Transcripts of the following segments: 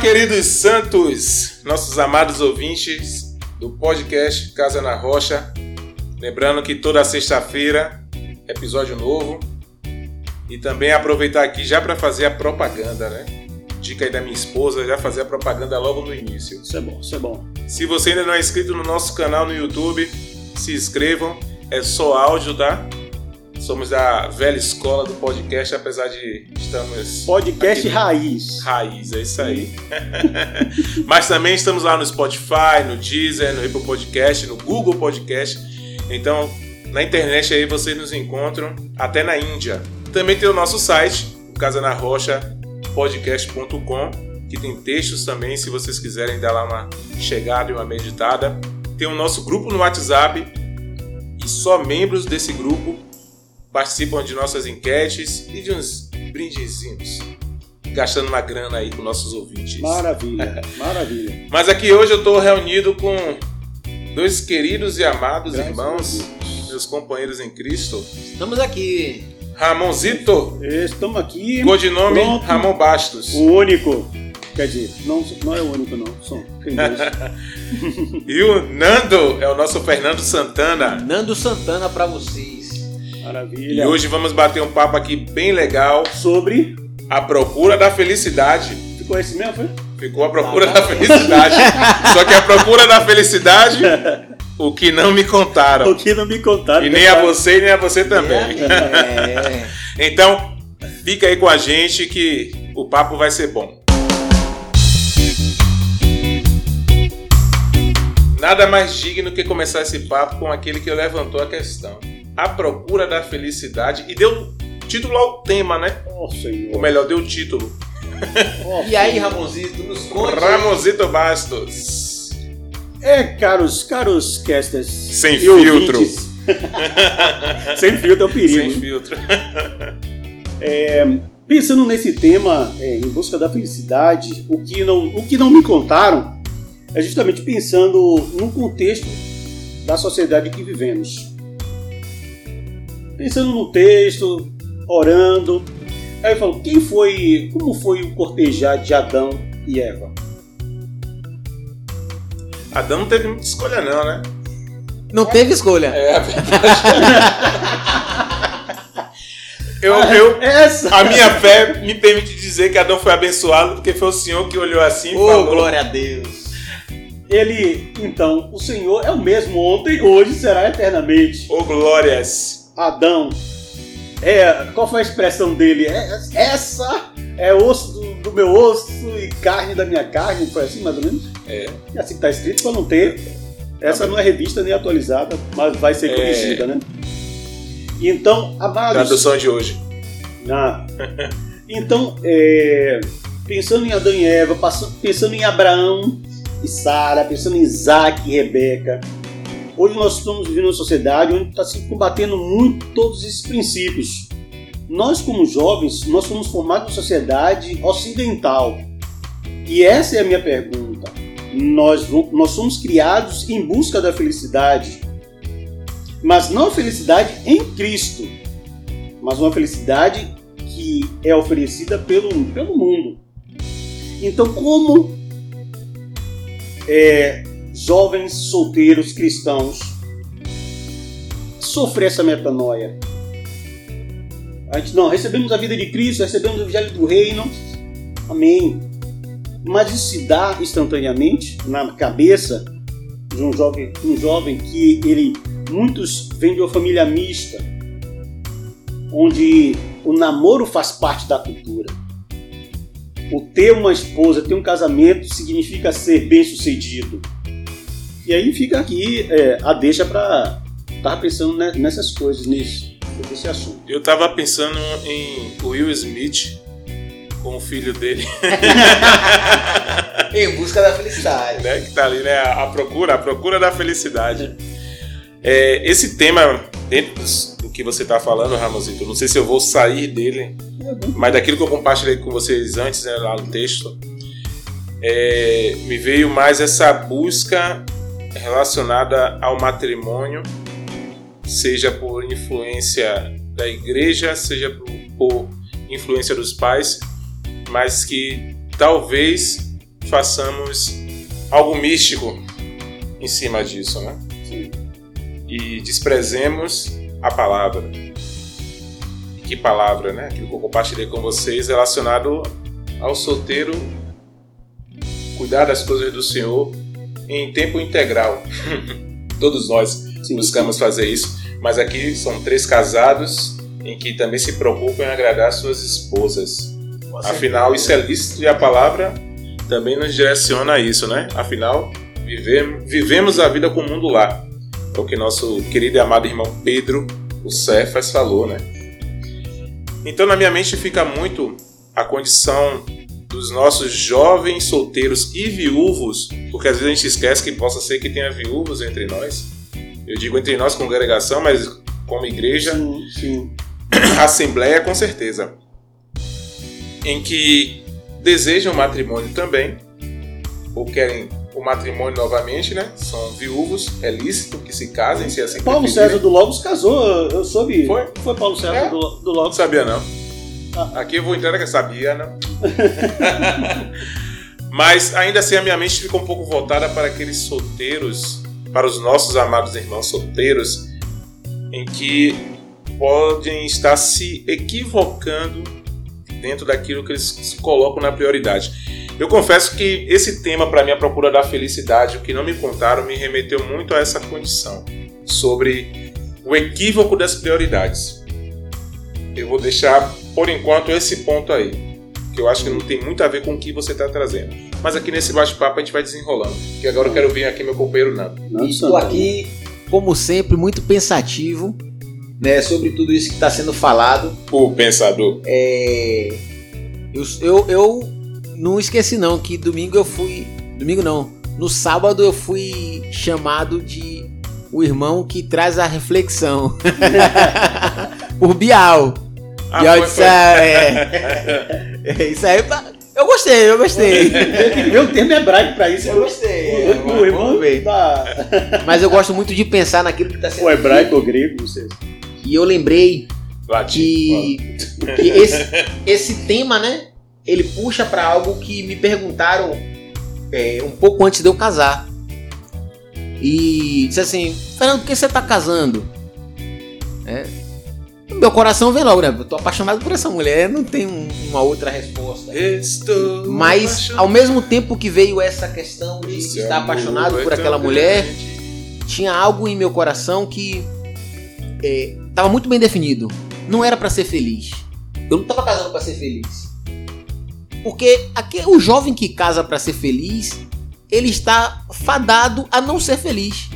Queridos santos, nossos amados ouvintes do podcast Casa na Rocha, lembrando que toda sexta-feira, episódio novo. E também aproveitar aqui já para fazer a propaganda, né? Dica aí da minha esposa, já fazer a propaganda logo no início. Isso é bom, isso é bom. Se você ainda não é inscrito no nosso canal no YouTube, se inscrevam. É só áudio, tá? Somos da velha escola do podcast, apesar de estamos. Podcast raiz. Raiz, é isso aí. Mas também estamos lá no Spotify, no Deezer, no Apple Podcast, no Google Podcast. Então, na internet aí vocês nos encontram, até na Índia. Também tem o nosso site, o Casa na Rocha podcast.com, que tem textos também, se vocês quiserem dar lá uma chegada e uma meditada. Tem o nosso grupo no WhatsApp e só membros desse grupo participam de nossas enquetes e de uns brindezinhos. Gastando uma grana aí com nossos ouvintes. Maravilha, maravilha. Mas aqui hoje eu estou reunido com dois queridos e amados Graças irmãos, meus companheiros em Cristo. Estamos aqui. Ramonzito, Estamos aqui. codinome Pronto. Ramon Bastos. O único. Quer dizer, não, não é o único, não. São, tem dois. E o Nando é o nosso Fernando Santana. Nando Santana pra vocês. E Maravilha. hoje vamos bater um papo aqui bem legal. Sobre. A procura da felicidade. Ficou esse mesmo, foi? Ficou a procura Ah, da felicidade. Só que a procura da felicidade, o que não me contaram. O que não me contaram. E nem a você, nem a você também. É. Então, fica aí com a gente que o papo vai ser bom. Nada mais digno que começar esse papo com aquele que levantou a questão. A procura da felicidade e deu título ao tema, né? Ó Ou melhor, deu título. Ó, E aí. Ramonzito, nos conte. Ramosito Bastos. É, caros, caros casters. Sem e filtro. Sem filtro é o perigo. Sem filtro. Pensando nesse tema, é, em busca da felicidade, o que, não, o que não me contaram é justamente pensando no contexto da sociedade que vivemos. Pensando no texto, orando, aí eu falo, quem foi, como foi o cortejar de Adão e Eva? Adão não teve muita escolha, não, né? Não teve escolha. É a verdade. eu, eu, Essa! a minha fé me permite dizer que Adão foi abençoado porque foi o Senhor que olhou assim e Ô, falou. glória a Deus. Ele, então, o Senhor é o mesmo ontem, hoje será eternamente. Ô glórias. Adão. É, qual foi a expressão dele? É, essa é osso do, do meu osso e carne da minha carne. Foi assim, mais ou menos? É. É assim que tá escrito para não ter. Essa não é revista nem atualizada, mas vai ser É. corrigida, né? Então, amados. Tradução de hoje. Ah. Então, é, pensando em Adão e Eva, pensando em Abraão e Sara, pensando em Isaac e Rebeca, hoje nós estamos vivendo uma sociedade onde está se combatendo muito todos esses princípios. Nós, como jovens, nós fomos formados em sociedade ocidental. E essa é a minha pergunta. Nós, nós somos criados em busca da felicidade, mas não a felicidade em Cristo, mas uma felicidade que é oferecida pelo, pelo mundo. Então, como é, jovens solteiros cristãos sofrer essa metanoia? A gente não, recebemos a vida de Cristo, recebemos o evangelho do reino, amém. Mas isso se dá instantaneamente na cabeça de um jovem, um jovem que ele muitos vêm de uma família mista, onde o namoro faz parte da cultura. O ter uma esposa, ter um casamento significa ser bem sucedido. E aí fica aqui é, a deixa para estar pensando ne- nessas coisas, nisso, sobre esse assunto. Eu tava pensando em Will Smith com o filho dele, Em busca da felicidade. né? Que tá ali, né? A procura, a procura da felicidade. É, esse tema, dentro do que você tá falando, Ramosito, não sei se eu vou sair dele, mas daquilo que eu compartilhei com vocês antes, né, lá no texto, é, me veio mais essa busca relacionada ao matrimônio, seja por influência da igreja, seja por, por influência dos pais, mas que talvez façamos algo místico em cima disso, né? Sim. E desprezemos a palavra. Que palavra, né? Aquilo que eu compartilhei com vocês relacionado ao solteiro cuidar das coisas do Senhor em tempo integral. Todos nós Sim. buscamos fazer isso, mas aqui são três casados em que também se preocupam em agradar suas esposas. Afinal, isso é lícito e a palavra também nos direciona a isso, né? Afinal, vivemos, vivemos a vida com o mundo lá. É o que nosso querido e amado irmão Pedro, o Cefas, falou, né? Então, na minha mente fica muito a condição dos nossos jovens solteiros e viúvos, porque às vezes a gente esquece que possa ser que tenha viúvos entre nós. Eu digo entre nós, congregação, mas como igreja, Sim, sim. assembleia com certeza, em que desejam matrimônio também, ou querem o matrimônio novamente, né? São viúvos, é lícito que se casem, se assim Paulo preferirem. César do Logos casou, eu soube. Foi? Foi Paulo César É? do, do Não Logos. sabia não. Aqui eu vou entrar que sabia, não. Mas ainda assim a minha mente fica um pouco voltada para aqueles solteiros, para os nossos amados irmãos solteiros, em que podem estar se equivocando dentro daquilo que eles colocam na prioridade. Eu confesso que esse tema para mim a procura da felicidade, o que não me contaram, me remeteu muito a essa condição sobre o equívoco das prioridades. Eu vou deixar por enquanto esse ponto aí, que eu acho que não tem muito a ver com o que você está trazendo. Mas aqui nesse bate-papo a gente vai desenrolando, que agora eu quero vir aqui meu companheiro Nando. Não, Estou aqui, como sempre, muito pensativo né, sobre tudo isso que está sendo falado. O pensador. É, eu, eu, eu não esqueci não que domingo eu fui. Domingo não. No sábado eu fui chamado de o irmão que traz a reflexão. Por Bial. Ah, disse, ah, é, é, isso aí. Eu gostei, eu gostei. O termo hebraico pra isso. Eu gostei. O, o, o irmão Vamos ver. da. Mas eu gosto muito de pensar naquilo que está sendo O hebraico ou grego, não sei. E eu lembrei Latim. que, que esse, esse tema, né? Ele puxa pra algo que me perguntaram é, um pouco antes de eu casar. E disse assim, Fernando, por que você tá casando? É, meu coração vem logo, né? Eu tô apaixonado por essa mulher, não tem um- uma outra resposta. Estou Mas apaixonado. ao mesmo tempo que veio essa questão de Esse estar apaixonado é por aquela mulher, grande. tinha algo em meu coração que estava muito bem definido. Não era pra ser feliz. Eu não tava casando pra ser feliz. Porque aqui, o jovem que casa pra ser feliz, ele está fadado a não ser feliz.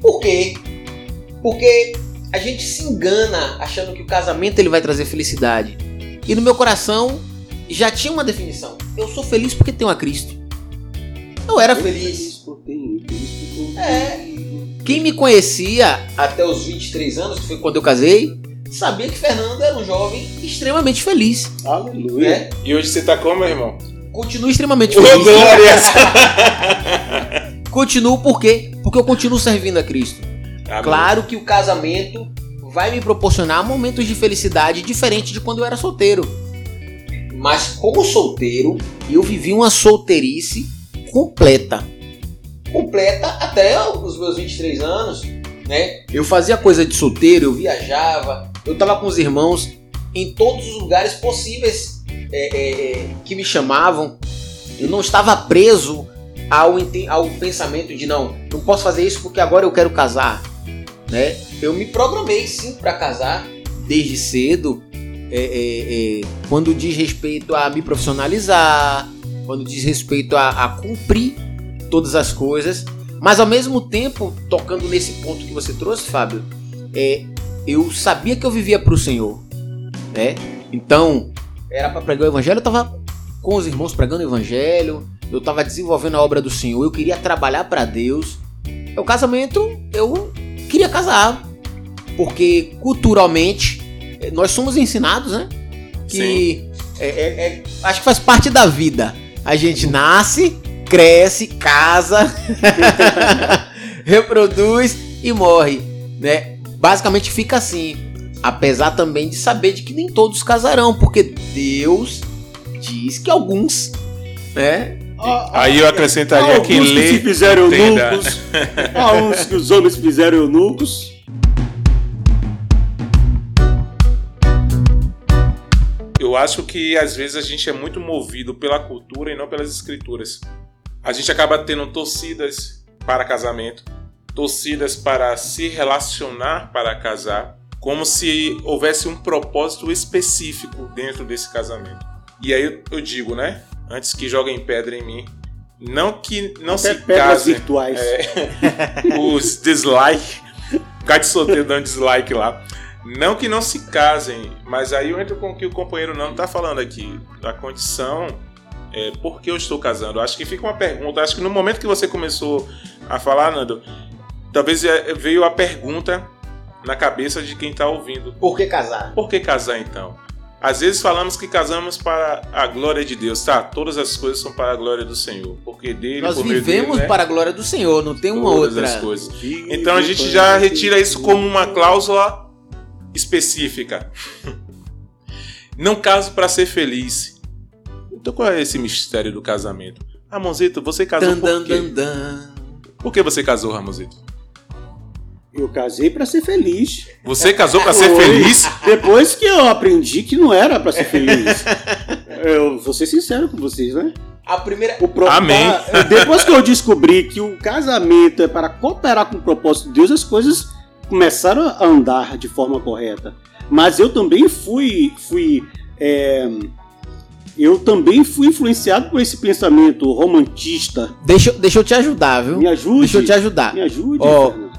Por quê? Porque a gente se engana achando que o casamento ele vai trazer felicidade. E no meu coração já tinha uma definição. Eu sou feliz porque tenho a Cristo. Eu era feliz. por ter, feliz por ter. É. Quem me conhecia até os 23 anos, que foi quando eu casei, sabia que Fernando era um jovem extremamente feliz. Aleluia. Né? E hoje você tá como, meu irmão? Continuo extremamente feliz. glória! Continuo por quê? Porque eu continuo servindo a Cristo. Amém. Claro que o casamento vai me proporcionar momentos de felicidade diferente de quando eu era solteiro. Mas como solteiro, eu vivi uma solteirice completa. Completa até os meus 23 anos, né? Eu fazia coisa de solteiro, eu viajava, eu tava com os irmãos em todos os lugares possíveis é, é, é, que me chamavam. Eu não estava preso ao, ao pensamento de não, não posso fazer isso porque agora eu quero casar, né? Eu me programei sim para casar desde cedo, é, é, é, quando diz respeito a me profissionalizar, quando diz respeito a, a cumprir todas as coisas, mas ao mesmo tempo tocando nesse ponto que você trouxe, Fábio, é, eu sabia que eu vivia para o Senhor, né? Então era para pregar o evangelho, eu tava com os irmãos pregando o evangelho, eu estava desenvolvendo a obra do Senhor, eu queria trabalhar para Deus. O casamento, eu queria casar, porque culturalmente eh, nós somos ensinados, né? Que é- é- é- acho que faz parte da vida. A gente nasce, cresce, casa, reproduz e morre, né? Basicamente fica assim. Apesar também de saber de que nem todos casarão, porque Deus diz que alguns, né? Ah, Aí eu acrescentaria Alguns que lê. se fizeram eunucos. Há uns que os homens fizeram eunucos. Eu acho que às vezes a gente é muito movido pela cultura e não pelas escrituras. A gente acaba tendo torcidas para casamento, torcidas para se relacionar para casar, como se houvesse um propósito específico dentro desse casamento. E aí eu digo, né? Antes que joguem pedra em mim, não que não Até se pedras casem virtuais. os dislike, ficar de solteiro dando dislike lá. Não que não se casem, mas aí eu entro com o que o companheiro não está falando aqui. A condição é por que eu estou casando. Acho que fica uma pergunta. Acho que no momento que você começou a falar, Nando, talvez é, veio a pergunta na cabeça de quem está ouvindo. Por que casar? Por que casar então? Às vezes falamos que casamos para a glória de Deus, tá? Todas as coisas são para a glória do Senhor, porque dele, Nós por meio vivemos dele, né? para a glória do Senhor, não tem uma Todas outra. as coisas. Então a gente já retira isso como uma cláusula específica. Não caso para ser feliz. Então qual é esse mistério do casamento? Ramonzito, você casou Dan, por dan, quê? dan, dan. Por que você casou, Ramonzito? Eu casei pra ser feliz. Você casou para ser feliz? Depois que eu aprendi que não era pra ser feliz. Eu vou ser sincero com vocês, né? A primeira. O pro- Amém. tá- depois que eu descobri que o casamento é para cooperar com o propósito de Deus, as coisas começaram a andar de forma correta. Mas eu também fui, fui, é, eu também fui influenciado por esse pensamento romantista. Deixa, eu- deixa eu te ajudar, viu? Me ajude. Deixa eu te ajudar. Me ajude. Ó, Fernando.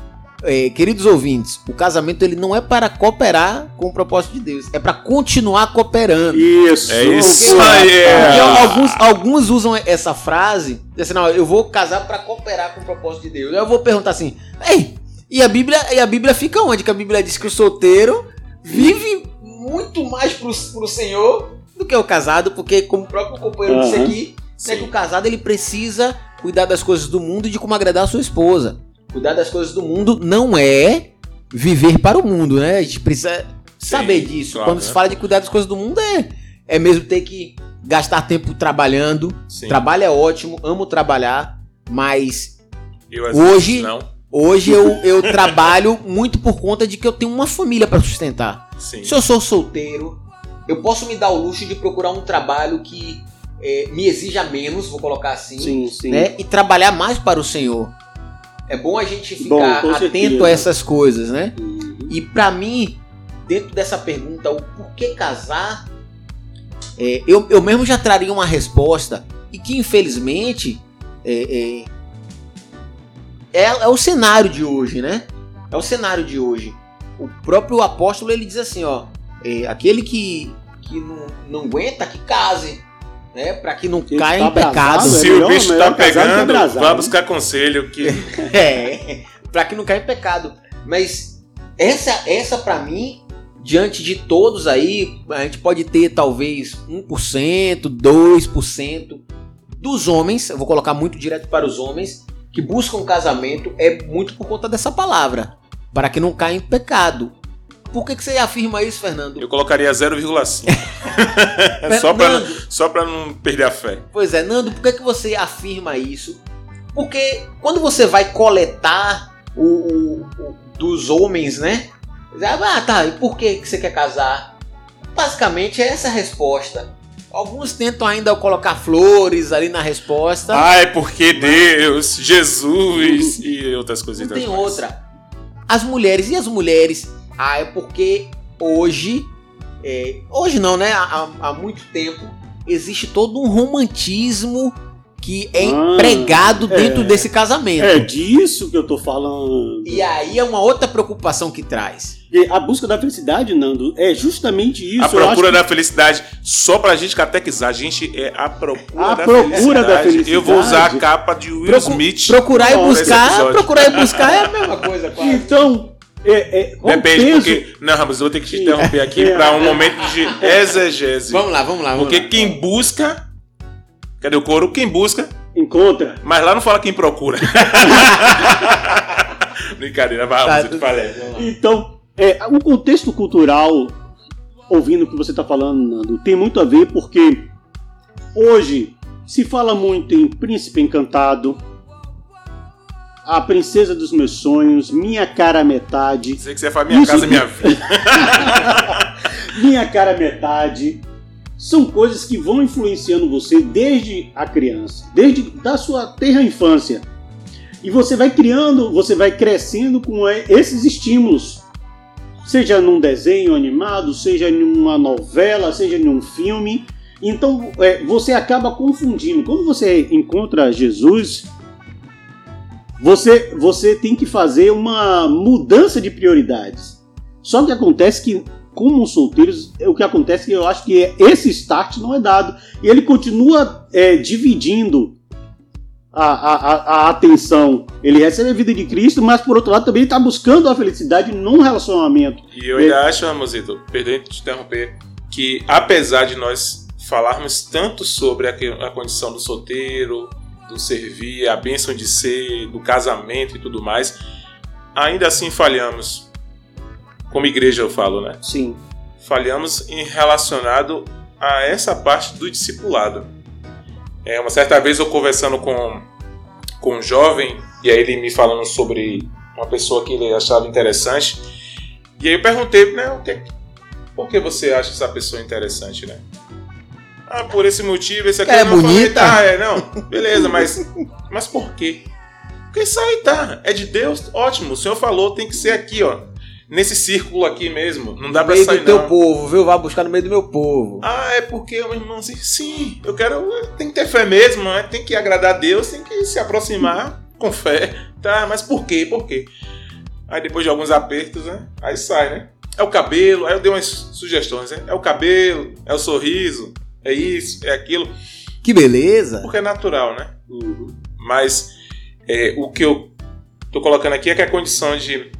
É, queridos ouvintes, o casamento ele não é para cooperar com o propósito de Deus, é para continuar cooperando. Isso. É isso Porque- aí. Porque É. alguns, alguns usam essa frase, assim, não, eu vou casar para cooperar com o propósito de Deus. Eu vou perguntar assim, ei, e a Bíblia, e a Bíblia fica onde? Que a Bíblia diz que o solteiro vive muito mais pro, pro Senhor do que o casado, porque como o próprio companheiro disse Aham. aqui, Sim. que o casado ele precisa cuidar das coisas do mundo e de como agradar a sua esposa. Cuidar das coisas do mundo não é viver para o mundo, né? A gente precisa saber disso. claro, Quando né? se fala de cuidar das coisas do mundo é é mesmo ter que gastar tempo trabalhando. Sim. Trabalho é ótimo, amo trabalhar, mas Eu, Hoje- hoje eu, eu trabalho muito por conta de que eu tenho uma família para sustentar. Sim. Se eu sou solteiro, eu posso me dar o luxo de procurar um trabalho que é, me exija menos, vou colocar assim, Sim, sim. né? E trabalhar mais para o Senhor. É bom a gente Bom, ficar com atento a essas coisas, né? Uhum. E pra mim, dentro dessa pergunta, o porquê casar, é, eu, eu mesmo já traria uma resposta e que infelizmente é, é, é, é o cenário de hoje, né? É o cenário de hoje. O próprio apóstolo ele diz assim, ó, é, aquele que, que não, não aguenta que case, né? Para que não Ele caia tá em pecado. Se é o bicho tá casado que pegando, vá buscar conselho. Que... É, pra que não caia em pecado. Mas essa, essa para mim, diante de todos aí, a gente pode ter talvez 1%, 2% dos homens, eu vou colocar muito direto para os homens, que buscam casamento, é muito por conta dessa palavra. Para que não caia em pecado. Por que, que você afirma isso, Fernando? Eu colocaria 0,5. só, pra não, só pra não perder a fé. Pois é, Nando, por que, que você afirma isso? Porque quando você vai coletar o, o- o- dos homens, né? Ah, tá, e por que, que você quer casar? Basicamente é essa a resposta. Alguns tentam ainda colocar flores ali na resposta. Ai, porque Deus, Jesus e outras coisas. Não tem outra. As mulheres, e as mulheres? Ah, é porque hoje, é, hoje não, né? Há, há- muito tempo, existe todo um romantismo que é Ah, empregado dentro é. desse casamento. É disso que eu tô falando. E aí é uma outra preocupação que traz. E a busca da felicidade, Nando, é justamente isso. A Eu procura acho da felicidade, só pra gente catequizar, a gente é a procura, A da, procura felicidade. da felicidade. Eu vou usar a capa de Will Procu- Smith. Procurar e buscar, procurar e buscar é a mesma coisa, quase. Então, é, é, Depende, peso- porque. Não, Ramos, eu vou ter que te interromper aqui É. pra um momento de exegese. Vamos lá, vamos lá, vamos Porque lá. quem busca. Cadê o coro? Quem busca, encontra. mas lá não fala quem procura. Brincadeira, vai, Tá, eu te falei. Então, é, o contexto cultural, ouvindo o que você está falando, Nando, tem muito a ver porque hoje se fala muito em Príncipe Encantado, A Princesa dos Meus Sonhos, Minha Cara Metade, Sei que você fala minha Isso- casa, minha vida. Minha Cara Metade. São coisas que vão influenciando você desde a criança, desde da sua terra infância. E você vai criando, você vai crescendo com esses estímulos. Seja num desenho animado, seja numa novela, seja num filme. Então eh, você acaba confundindo. Quando você encontra Jesus, você, você tem que fazer uma mudança de prioridades. Só que acontece que, como solteiros, o que acontece é que eu acho que é- esse start não é dado. E ele continua é, dividindo a, a, a- atenção. Ele recebe a vida de Cristo, mas por outro lado também está buscando a felicidade num relacionamento. E eu ainda acho, Ramosito, perdão de te interromper, que apesar de nós falarmos tanto sobre a, a condição do solteiro, do servir, a bênção de ser, do casamento e tudo mais, ainda assim falhamos. Como igreja eu falo, né? Sim. falhamos em relacionado a essa parte do discipulado. É, uma certa vez eu conversando com, com um jovem, e aí ele me falando sobre uma pessoa que ele achava interessante, e aí eu perguntei, né, o que, por que você acha essa pessoa interessante, né? Ah, por esse motivo, esse aqui É não falei, bonita. tá, é, não, beleza, mas, mas por quê? Porque isso aí tá, é de Deus, ótimo, o senhor falou, tem que ser aqui, ó, nesse círculo aqui mesmo, não dá meio sair do teu não. povo, viu? Vai buscar no meio do meu povo. Ah, é porque o irmão assim, sim, eu quero. Tem que ter fé mesmo, né? tem que agradar a Deus, tem que se aproximar com fé. Tá, mas por quê? Por quê? Aí depois de alguns apertos, né? Aí sai, né? É o cabelo, aí eu dei umas sugestões, né? É o cabelo, é o sorriso, é isso, é aquilo. Que beleza. Porque é natural, né? Uhum. Mas é, o que eu tô colocando aqui é que a condição de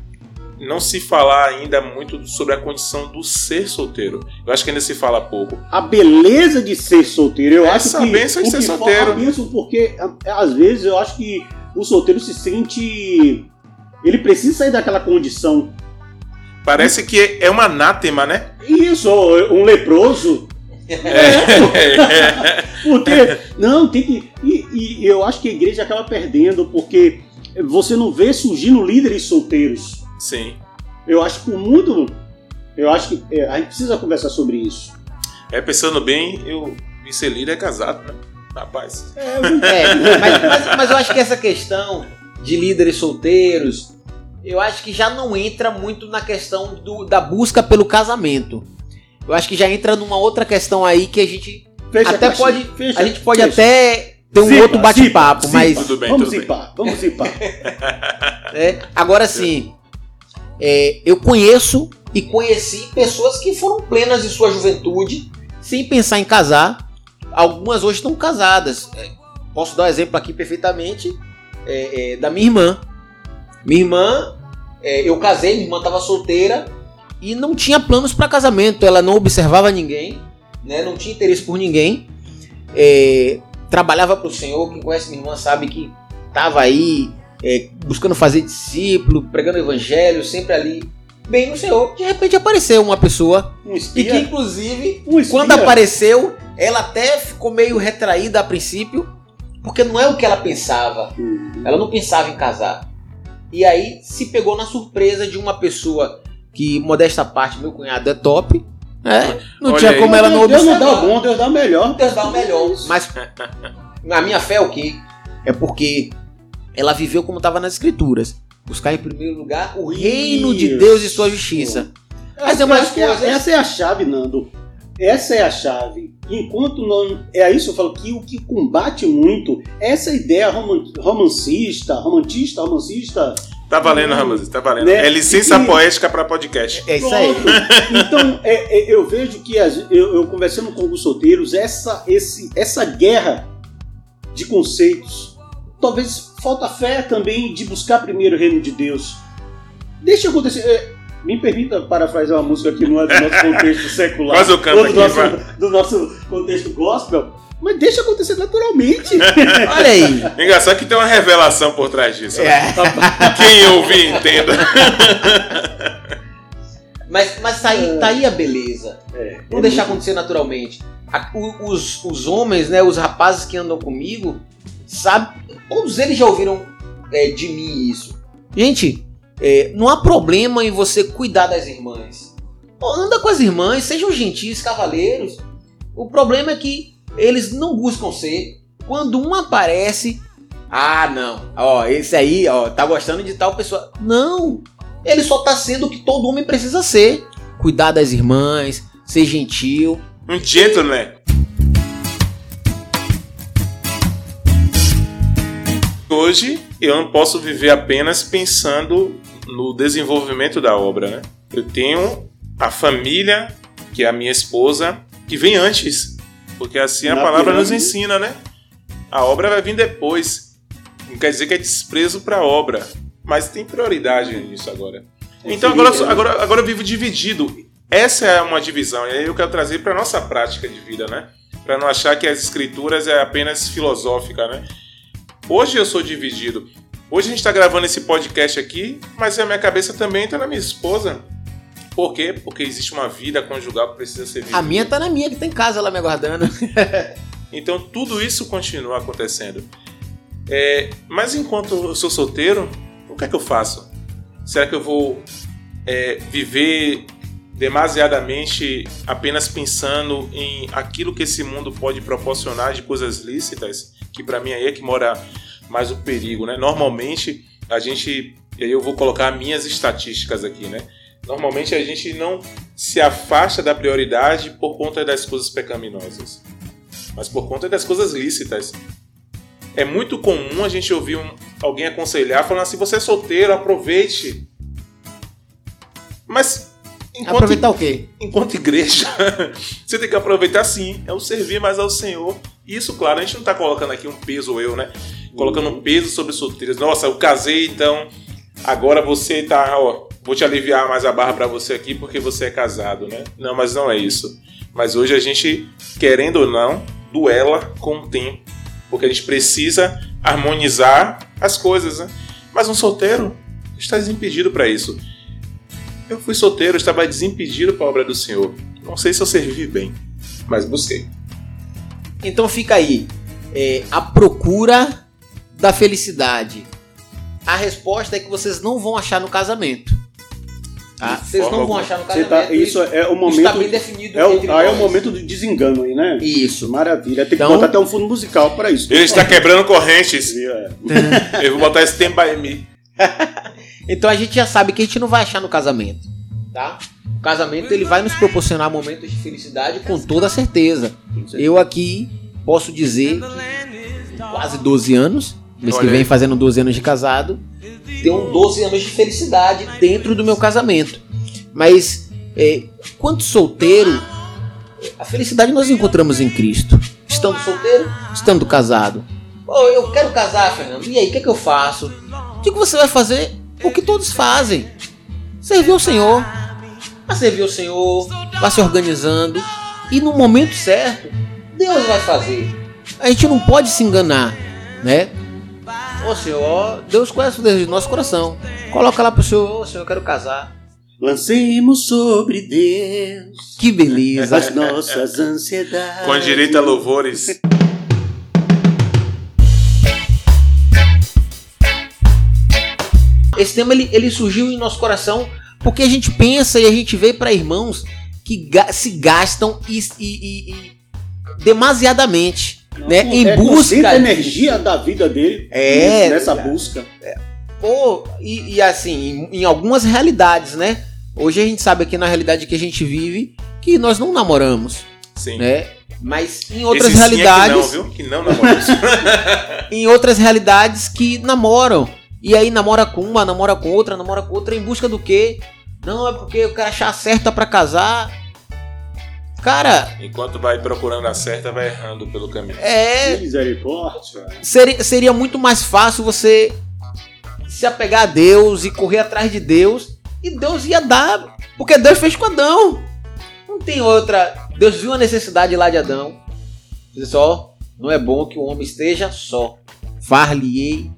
não se falar ainda muito sobre a condição do ser solteiro. Eu acho que ainda se fala pouco. A beleza de ser solteiro, eu Essa acho que. bênção de ser solteiro. bênção porque a- às vezes eu acho que o solteiro se sente. Ele precisa sair daquela condição. Parece que é um anátema, né? Isso, um leproso. É. Porque, não, tem que. E, e eu acho que a igreja acaba perdendo, porque você não vê surgindo líderes solteiros. Sim. Eu acho que o mundo. Eu acho que é, a gente precisa conversar sobre isso. É, pensando bem, eu vi ser líder é casado, né? Rapaz. É, mas, mas- mas eu acho que essa questão de líderes solteiros, eu acho que já não entra muito na questão do- da busca pelo casamento. Eu acho que já entra numa outra questão aí que a gente Fecha até caixinha, pode, fecha, a gente pode fecha. até ter um Zipa, outro bate-papo, mas. Tudo bem, vamos tudo bem. zipar, vamos zipar. É, agora sim, é, eu conheço e conheci pessoas que foram plenas de sua juventude, sem pensar em casar. Algumas hoje estão casadas. É, posso dar um exemplo aqui perfeitamente é, é, da minha irmã. Minha irmã, é, eu casei, minha irmã estava solteira e não tinha planos para casamento. Ela não observava ninguém, né, não tinha interesse por ninguém. É, trabalhava para o Senhor. Quem conhece minha irmã sabe que estava aí é, buscando fazer discípulo, pregando o evangelho, sempre ali bem no Senhor. De repente apareceu uma pessoa Um e que inclusive um quando apareceu, ela até ficou meio retraída a princípio, porque não é o que ela pensava. Hum. Ela não pensava em casar. E aí se pegou na surpresa de uma pessoa que, modesta parte, meu cunhado é top. né? não Olha tinha aí. como ela não Deus não dá observar. o bom, Deus dá o melhor. Deus dá o melhor. Mas a minha fé é o quê? É porque ela viveu como estava nas escrituras. Buscar em primeiro lugar o reino de. Deus e sua justiça. Mas é umas acho que coisas- essa é a chave, Nando. Essa é a chave. Enquanto não. É isso que eu falo que o que combate muito é essa ideia roman- romancista, romantista, romancista. Tá valendo, Ramos, tá valendo. Né? É licença E- poética pra podcast. É isso aí. Então, é- é- eu vejo que as- eu, eu conversando com alguns solteiros, essa, esse, essa guerra de conceitos. Talvez falta fé também de buscar primeiro o reino de Deus. Deixa acontecer. é, me permita parafrasear uma música que não é do nosso contexto secular. Faz o canto do, aqui, nosso, vai. do nosso contexto gospel. Mas deixa acontecer naturalmente. Olha aí. Engraçado que tem uma revelação por trás disso. né? É. Quem ouvir, entenda. Mas, mas tá, aí, tá aí a beleza. É, Vamos deixar acontecer naturalmente. a- os, os homens, né, os rapazes que andam comigo, sabe, todos eles já ouviram é, de mim isso. Gente, é, não há problema em você cuidar das irmãs. Pô, anda com as irmãs, sejam gentis, cavaleiros. O problema é que eles não buscam ser. Quando um aparece, ah, não, ó, esse aí, ó, tá gostando de tal pessoa. Não, ele só tá sendo o que todo homem precisa ser. Cuidar das irmãs, ser gentil. Um gentleman. Hoje eu não posso viver apenas pensando no desenvolvimento da obra, né? Eu tenho a família, que é a minha esposa, que vem antes. Porque assim a Na palavra nos pirâmide. ensina, né? A obra vai vir depois. Não quer dizer que é desprezo para a obra, mas tem prioridade nisso agora. Então agora, eu sou- agora, agora eu vivo dividido. Essa é uma divisão, e aí eu quero trazer para nossa prática de vida, né? Para não achar que as escrituras é apenas filosófica, né? Hoje eu sou dividido. Hoje a gente está gravando esse podcast aqui, mas a minha cabeça também está na minha esposa. Por quê? Porque existe uma vida conjugal que precisa ser vivida. A minha tá na minha, que tá em casa lá me aguardando. Então tudo isso continua acontecendo. É, mas enquanto eu sou solteiro, o que é que eu faço? Será que eu vou é, viver demasiadamente apenas pensando em aquilo que esse mundo pode proporcionar de coisas lícitas? Que para mim aí é que mora mais o perigo, né? Normalmente a gente, e aí eu vou colocar minhas estatísticas aqui, né? Normalmente a gente não se afasta da prioridade por conta das coisas pecaminosas mas por conta das coisas lícitas. É muito comum a gente ouvir um- alguém aconselhar falando assim: você é solteiro, aproveite. Mas enquanto, Aproveitar o quê? enquanto igreja, você tem que aproveitar sim, é o servir mais ao Senhor. Isso, claro, a gente não está colocando aqui um peso, eu, né? Colocando um peso sobre os solteiros. Nossa, eu casei, então agora você tá, ó, vou te aliviar mais a barra para você aqui porque você é casado, né? Não, mas não é isso. Mas hoje a gente, querendo ou não, duela com o tempo, porque a gente precisa harmonizar as coisas, né? Mas um solteiro está desimpedido para isso. Eu fui solteiro, estava desimpedido para a obra do Senhor. Não sei se eu servi bem, mas busquei. Então fica aí. É, a procura da felicidade. A resposta é que vocês não vão achar no casamento. Tá? De Vocês não vão achar no Você casamento. tá, isso é o isso está momento. bem definido. É o, entre aí é o nós. momento do desengano aí, né? Isso. Maravilha. Tem que Então- botar até um fundo musical para isso. Ele está quebrando correntes. É. Eu vou botar esse tempo by me. Então a gente já sabe que a gente não vai achar no casamento, tá? O casamento ele vai nos proporcionar momentos de felicidade com toda certeza. Eu aqui posso dizer que quase 12 anos, mês que vem aí. fazendo 12 anos de casado, tenho 12 anos de felicidade dentro do meu casamento. Mas é, quanto solteiro, a felicidade nós encontramos em Cristo. Estando solteiro, estando casado. Pô, eu quero casar, Fernando. E aí, o que, é que eu faço? O que, que você vai fazer? O que todos fazem. Servir ao Senhor. Vai servir ao Senhor, vai se organizando. E no momento certo, Deus vai fazer. A gente não pode se enganar, né? Ô Senhor, Deus conhece o desejo do nosso coração. Coloca lá pro Senhor, ô Senhor, eu quero casar. Lancemos sobre Deus Que beleza. as nossas ansiedades. Com direito a louvores. Esse tema ele, ele surgiu em nosso coração porque a gente pensa e a gente vê para irmãos que ga- se gastam e, e- e- e demasiadamente, né? Em é, busca a energia da vida dele É, nessa cara. busca. Pô, e, e assim, em, em algumas realidades, né? Hoje a gente sabe aqui na realidade que a gente vive que nós não namoramos, Sim. né? Mas em outras Esse sim é que realidades, não, viu? Que não namoramos. em outras realidades que namoram. E aí namora com uma, namora com outra, namora com outra em busca do quê? Não, é porque eu quero achar certa pra casar. Cara, Enquanto vai procurando a certa, vai errando pelo caminho. é. Misericórdia. Seria, seria muito mais fácil você se apegar a Deus e correr atrás de Deus. E Deus ia dar. Porque Deus fez com Adão. Não tem outra. Deus viu a necessidade lá de Adão. Disse só, não é bom que o homem esteja só. Far-lhe-ei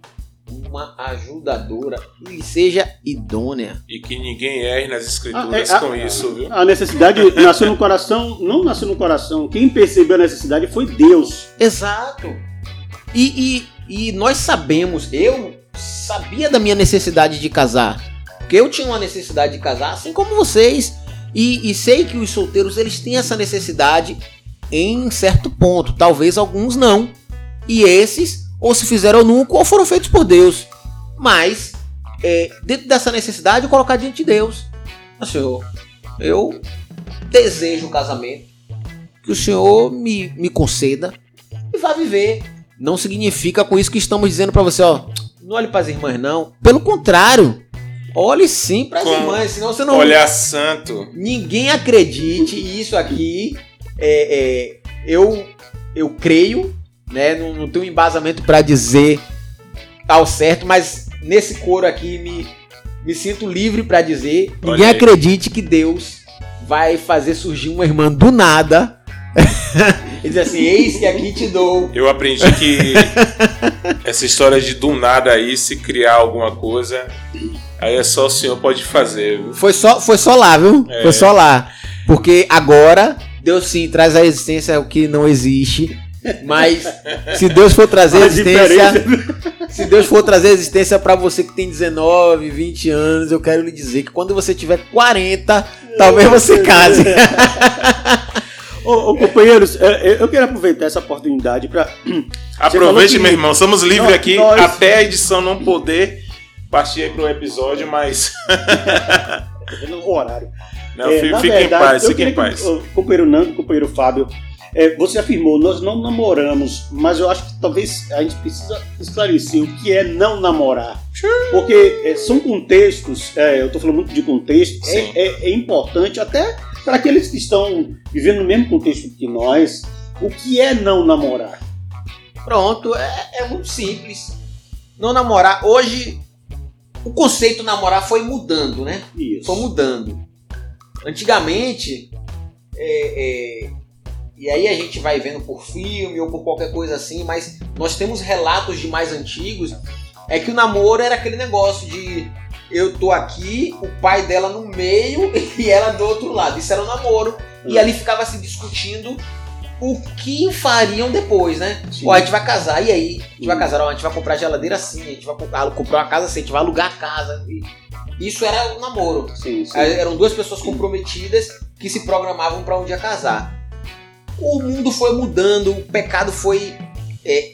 uma ajudadora e seja idônea. E que ninguém erre nas escrituras Ah, é, com a- isso, viu? A necessidade nasceu no coração, não nasceu no coração. Quem percebeu a necessidade foi Deus. Exato. E, e, e nós sabemos, eu sabia da minha necessidade de casar. Porque eu tinha uma necessidade de casar, assim como vocês. E, e sei que os solteiros eles têm essa necessidade em certo ponto. Talvez alguns não. E esses, ou se fizeram nunca, ou foram feitos por Deus. Mas, é, dentro dessa necessidade, eu colocar diante de Deus. Ah, Senhor, eu desejo o casamento. Que o Senhor me, me conceda e vá viver. Não significa com isso que estamos dizendo pra você, ó, não olhe pras irmãs não. Pelo contrário, olhe sim pras Com irmãs, senão você não Olhar santo. ninguém acredite isso aqui é, é, eu eu creio, né? Não, não tenho embasamento pra dizer ao certo, mas nesse coro aqui me me sinto livre pra dizer. Olha Ninguém aí. acredite que Deus vai fazer surgir uma irmã do nada. e dizer assim, eis que aqui te dou. Eu aprendi que essa história de do nada aí, se criar alguma coisa, aí é só o senhor pode fazer. viu? Foi só, foi só lá, viu? É. Foi só lá. Porque agora Deus sim traz à existência o que não existe. Mas se Deus for trazer a existência, diferença- se Deus for trazer a existência pra você que tem 19, 20 anos, eu quero lhe dizer que quando você tiver 40, talvez você case. Ô, ô, companheiros, é, é, eu quero aproveitar essa oportunidade para. Aproveite, que- meu irmão. Somos livres Nós- aqui nós- até a edição não poder partir para o episódio, mas o horário. não, É, fique em verdade, paz, eu fique em paz. que o companheiro Nando, companheiro Fábio, é, você afirmou, nós não namoramos, mas eu acho que talvez a gente precisa esclarecer o que é não namorar. Porque é, são contextos, é, eu estou falando muito de contexto, é, é- é importante até para aqueles que estão vivendo no mesmo contexto que nós, o que é não namorar. Pronto, é, é muito simples. Não namorar. Hoje, o conceito namorar foi mudando, né? Isso. foi mudando. Antigamente, é, é, e aí a gente vai vendo por filme ou por qualquer coisa assim, mas nós temos relatos de mais antigos, é que o namoro era aquele negócio de eu tô aqui, o pai dela no meio e ela do outro lado. Isso era o namoro. E Hum. ali ficava se discutindo o que fariam depois, né? Sim. Ó, a gente vai casar, e aí? A gente vai Hum. casar, ó, a gente vai comprar geladeira assim, a gente vai comprar, comprar uma casa assim, a gente vai alugar a casa. Isso era o namoro. Sim, sim. Eram duas pessoas comprometidas que se programavam para um dia casar. O mundo foi mudando, o pecado foi é,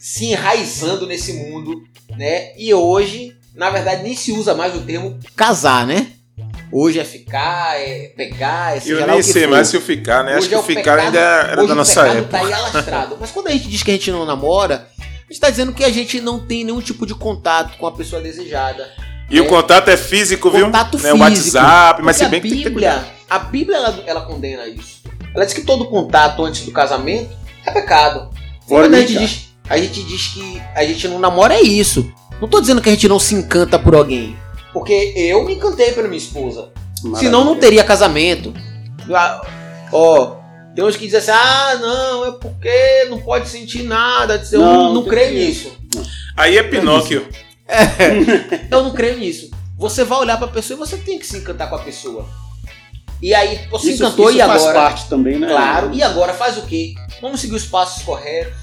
se enraizando nesse mundo, né? E hoje, na verdade, nem se usa mais o termo casar, né? Hoje é ficar, é pegar, é seja Eu nem sei for. mais se eu ficar, né? Acho Hoje que é o ficar pecado- ainda era da nossa época. tá aí alastrado. Mas quando a gente diz que a gente não namora, a gente tá dizendo que a gente não tem nenhum tipo de contato com a pessoa desejada. E o contato é físico, viu? Contato Né, O físico. WhatsApp, mas se bem a que tem que ter Bíblia, cuidado. a Bíblia ela, ela condena isso. Ela diz que todo contato antes do casamento é pecado. Fora Quando a gente, diz, a gente diz que a gente não namora é isso. Não tô dizendo que a gente não se encanta por alguém. Porque eu me encantei pela minha esposa. Senão não teria casamento. Ah, Ó, tem uns que dizem assim, ah, não, é porque não pode sentir nada. Eu Não, não, não creio nisso. Aí é Pinóquio. Eu não creio nisso. Você vai olhar pra pessoa e você tem que se encantar com a pessoa. E aí, você Isso, encantou isso e faz agora? parte também, né? Claro, e agora faz o quê? Vamos seguir os passos corretos,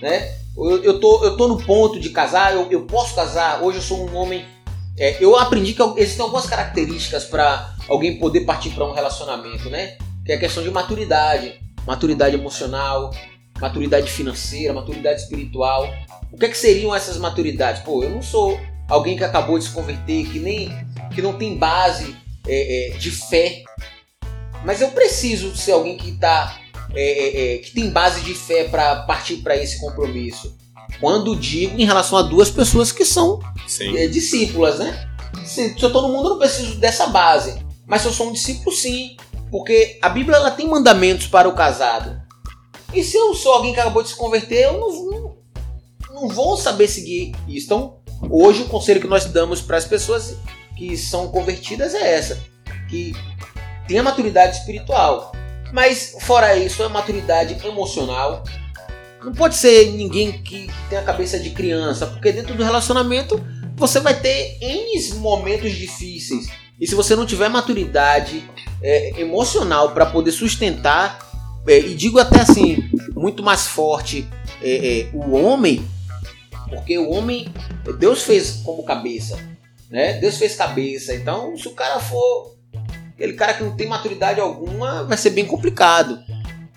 né? Eu, eu, tô, eu tô no ponto de casar, eu, eu posso casar, hoje eu sou um homem. é, eu aprendi que existem algumas características para alguém poder partir para um relacionamento, né? Que é a questão de maturidade, maturidade emocional, maturidade financeira, maturidade espiritual. O que, é que seriam essas maturidades? Pô, eu não sou alguém que acabou de se converter, que nem que não tem base é, é, de fé, mas eu preciso ser alguém que tá é, é, é, que tem base de fé para partir para esse compromisso. Quando digo em relação a duas pessoas que são é, discípulas, né? Se, se eu tô no mundo, eu não preciso dessa base. Mas se eu sou um discípulo, sim. Porque a Bíblia ela tem mandamentos para o casado. E se eu sou alguém que acabou de se converter, eu não, não, não vou saber seguir isso. Então, hoje o conselho que nós damos para as pessoas que são convertidas é essa. Que tenha maturidade espiritual. Mas, fora isso, é maturidade emocional, Não pode ser ninguém que tem a cabeça de criança, porque dentro do relacionamento você vai ter N momentos difíceis. E se você não tiver maturidade é, emocional para poder sustentar, é, e digo até assim, muito mais forte, é, é, o homem, porque o homem, Deus fez como cabeça, né? Deus fez cabeça. Então, se o cara for aquele cara que não tem maturidade alguma, vai ser bem complicado.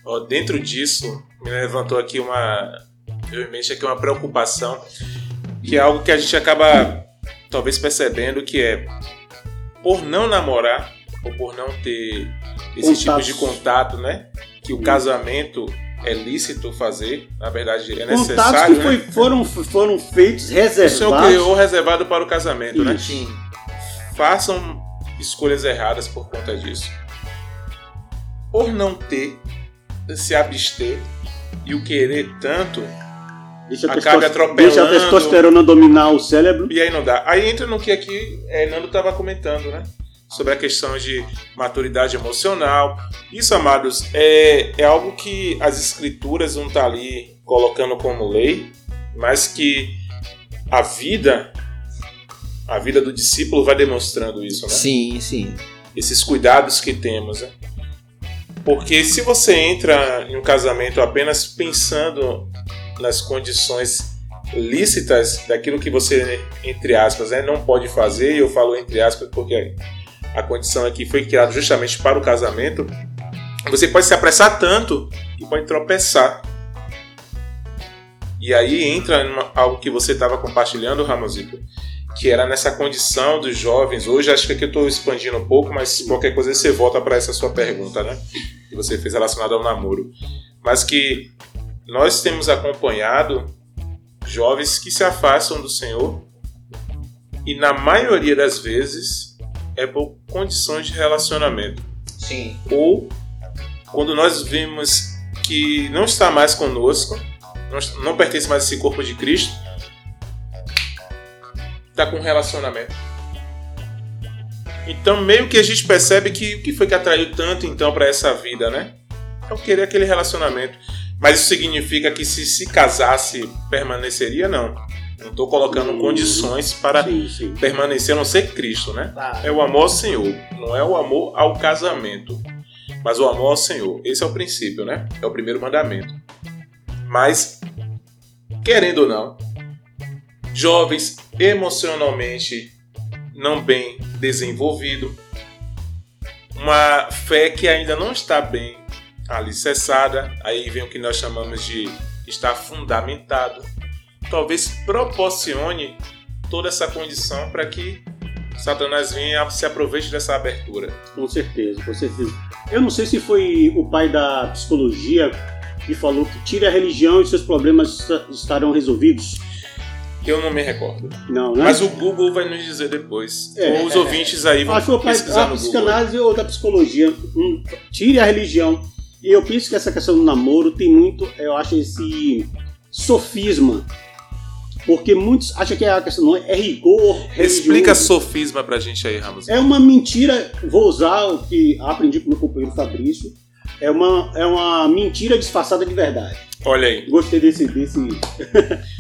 Ó, dentro disso, me levantou aqui uma, realmente aqui uma preocupação, que é algo que a gente acaba talvez percebendo que é por não namorar ou por não ter esse Contatos. tipo de contato, né? Que o casamento é lícito fazer, na verdade é necessário. Contatos que foi, né? foram, foram feitos reservados. O Senhor criou reservado para o casamento, né? Sim. Façam escolhas erradas por conta disso. Por não ter, se abster e o querer tanto, deixa acaba atropelando. Deixa a testosterona dominar o cérebro. E aí não dá. Aí entra no que aqui é, Nando estava comentando, né? Sobre a questão de maturidade emocional. Isso, amados, é, é algo que as escrituras não estão tá ali colocando como lei, mas que a vida a vida do discípulo vai demonstrando isso, né? Sim, sim. Esses cuidados que temos, né? Porque se você entra em um casamento apenas pensando nas condições lícitas daquilo que você, entre aspas, né, não pode fazer, e eu falo entre aspas porque a condição aqui foi criada justamente para o casamento, você pode se apressar tanto e pode tropeçar. E aí entra algo que você estava compartilhando, Ramosito, que era nessa condição dos jovens. Hoje acho que aqui eu estou expandindo um pouco, mas qualquer coisa você volta para essa sua pergunta, né? Que você fez relacionada ao namoro. Mas que nós temos acompanhado jovens que se afastam do Senhor e na maioria das vezes é por condições de relacionamento. Sim. Ou quando nós vemos que não está mais conosco, não, não pertence mais a esse corpo de Cristo, tá com um relacionamento. Então, meio que a gente percebe que o que foi que atraiu tanto então para essa vida, né? É o querer aquele relacionamento. Mas isso significa que se se casasse, permaneceria? Não. Não estou colocando hum, condições para sim, sim. permanecer, a não ser Cristo, né? Tá. É o amor ao Senhor. Não é o amor ao casamento, mas o amor ao Senhor. Esse é o princípio, né? É o primeiro mandamento. Mas, querendo ou não, jovens emocionalmente não bem desenvolvido, uma fé que ainda não está bem alicerçada, aí vem o que nós chamamos de estar fundamentado, talvez proporcione toda essa condição para que Satanás venha se aproveite dessa abertura. Com certeza, com certeza. Eu não sei se foi o pai da psicologia que falou que tire a religião e seus problemas estarão resolvidos. Eu não me recordo. Não, né? Mas o Google vai nos dizer depois. É, Ou os é, ouvintes aí vão acho pesquisar a no psicanálise ou da psicologia. Hum, tire a religião. E eu penso que essa questão do namoro tem muito, eu acho, esse sofisma. Porque muitos acham que a questão não é, é rigor. Explica sofisma pra gente aí, Ramos. É uma mentira, vou usar o que aprendi com meu companheiro Fabrício. É uma, é uma mentira disfarçada de verdade. Olha aí. Gostei desse. desse...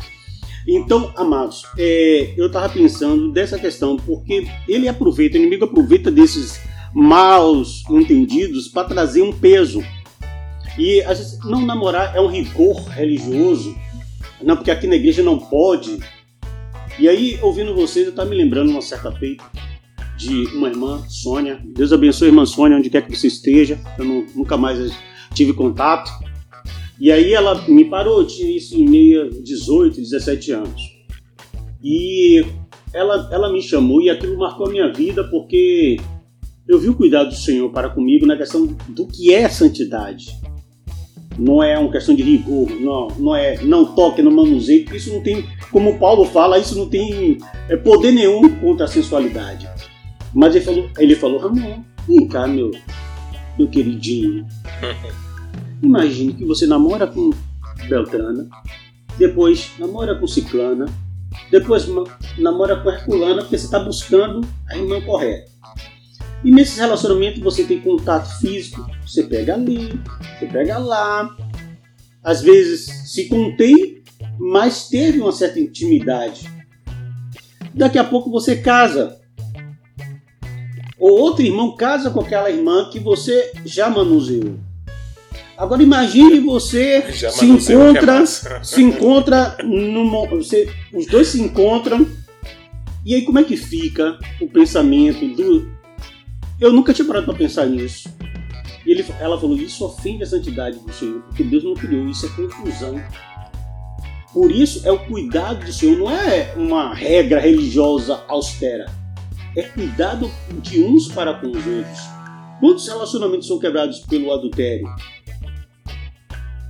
Então, amados, é, eu estava pensando dessa questão, porque ele aproveita, o inimigo aproveita desses maus entendidos para trazer um peso. E às vezes, não namorar é um rigor religioso, não, porque aqui na igreja não pode. E aí, ouvindo vocês, eu estava me lembrando uma certa feita de uma irmã, Sônia. Deus abençoe a irmã Sônia, onde quer que você esteja. Eu não, nunca mais tive contato. E aí ela me parou, tinha isso em meia 18, 17 anos. E ela, ela me chamou e aquilo marcou a minha vida porque eu vi o cuidado do Senhor para comigo na questão do que é santidade. Não é uma questão de rigor, não, não é não toque, não manuseie, porque isso não tem, como Paulo fala, isso não tem é, poder nenhum contra a sensualidade. Mas ele falou, ele falou, Ramon, vem cá, meu, meu queridinho. Imagine que você namora com Beltrana, depois namora com Ciclana, depois namora com Herculana porque você está buscando a irmã correta. E nesse relacionamento você tem contato físico, você pega ali, você pega lá. às vezes se contém, mas teve uma certa intimidade. Daqui a pouco você casa. Ou outro irmão casa com aquela irmã que você já manuseou. Agora imagine você se encontra, se encontra numa, você, os dois se encontram e aí como é que fica o pensamento do eu nunca tinha parado para pensar nisso. E ele, ela falou isso ofende a santidade do Senhor porque Deus não criou isso é confusão. Por isso é o cuidado do Senhor não é uma regra religiosa austera é cuidado de uns para com os outros. Quantos relacionamentos são quebrados pelo adultério?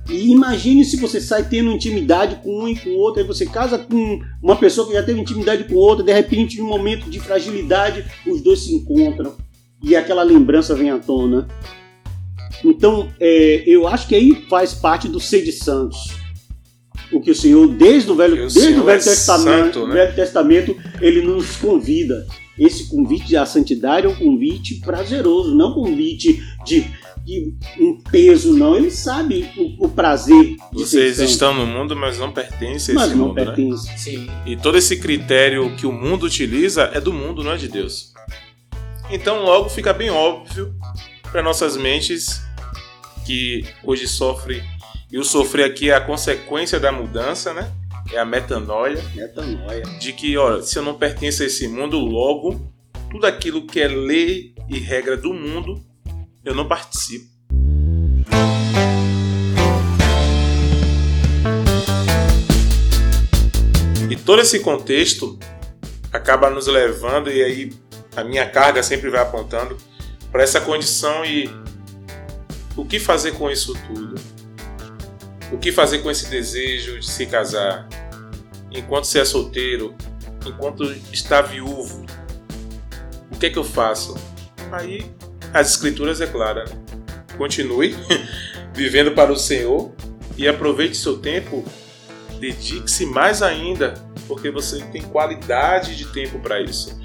E imagine se você sai tendo intimidade com um e com o outro, aí você casa com uma pessoa que já teve intimidade com outra, de repente, em um momento de fragilidade, os dois se encontram e aquela lembrança vem à tona. Então, é, eu acho que aí faz parte do ser de santos. O que o Senhor, desde o Velho, o desde Senhor o Velho é Testamento, santo, né? Velho Testamento, ele nos convida. Esse convite à santidade é um convite prazeroso, não um convite de, de um peso, não. Ele sabe o, o prazer de Vocês estão no mundo, mas não pertencem a mas esse não mundo, né? Sim. E todo esse critério que o mundo utiliza é do mundo, não é de Deus. Então, logo fica bem óbvio para nossas mentes que hoje sofre e o sofrer aqui é a consequência da mudança, né? É a metanoia Metanoia. de que, olha, se eu não pertenço a esse mundo, logo tudo aquilo que é lei e regra do mundo, eu não participo. E todo esse contexto acaba nos levando, e aí a minha carga sempre vai apontando para essa condição e o que fazer com isso tudo? O que fazer com esse desejo de se casar? Enquanto você é solteiro, enquanto está viúvo, o que é que eu faço? Aí as escrituras é clara. né? Continue vivendo para o Senhor e aproveite seu tempo. Dedique-se mais ainda, porque você tem qualidade de tempo para isso.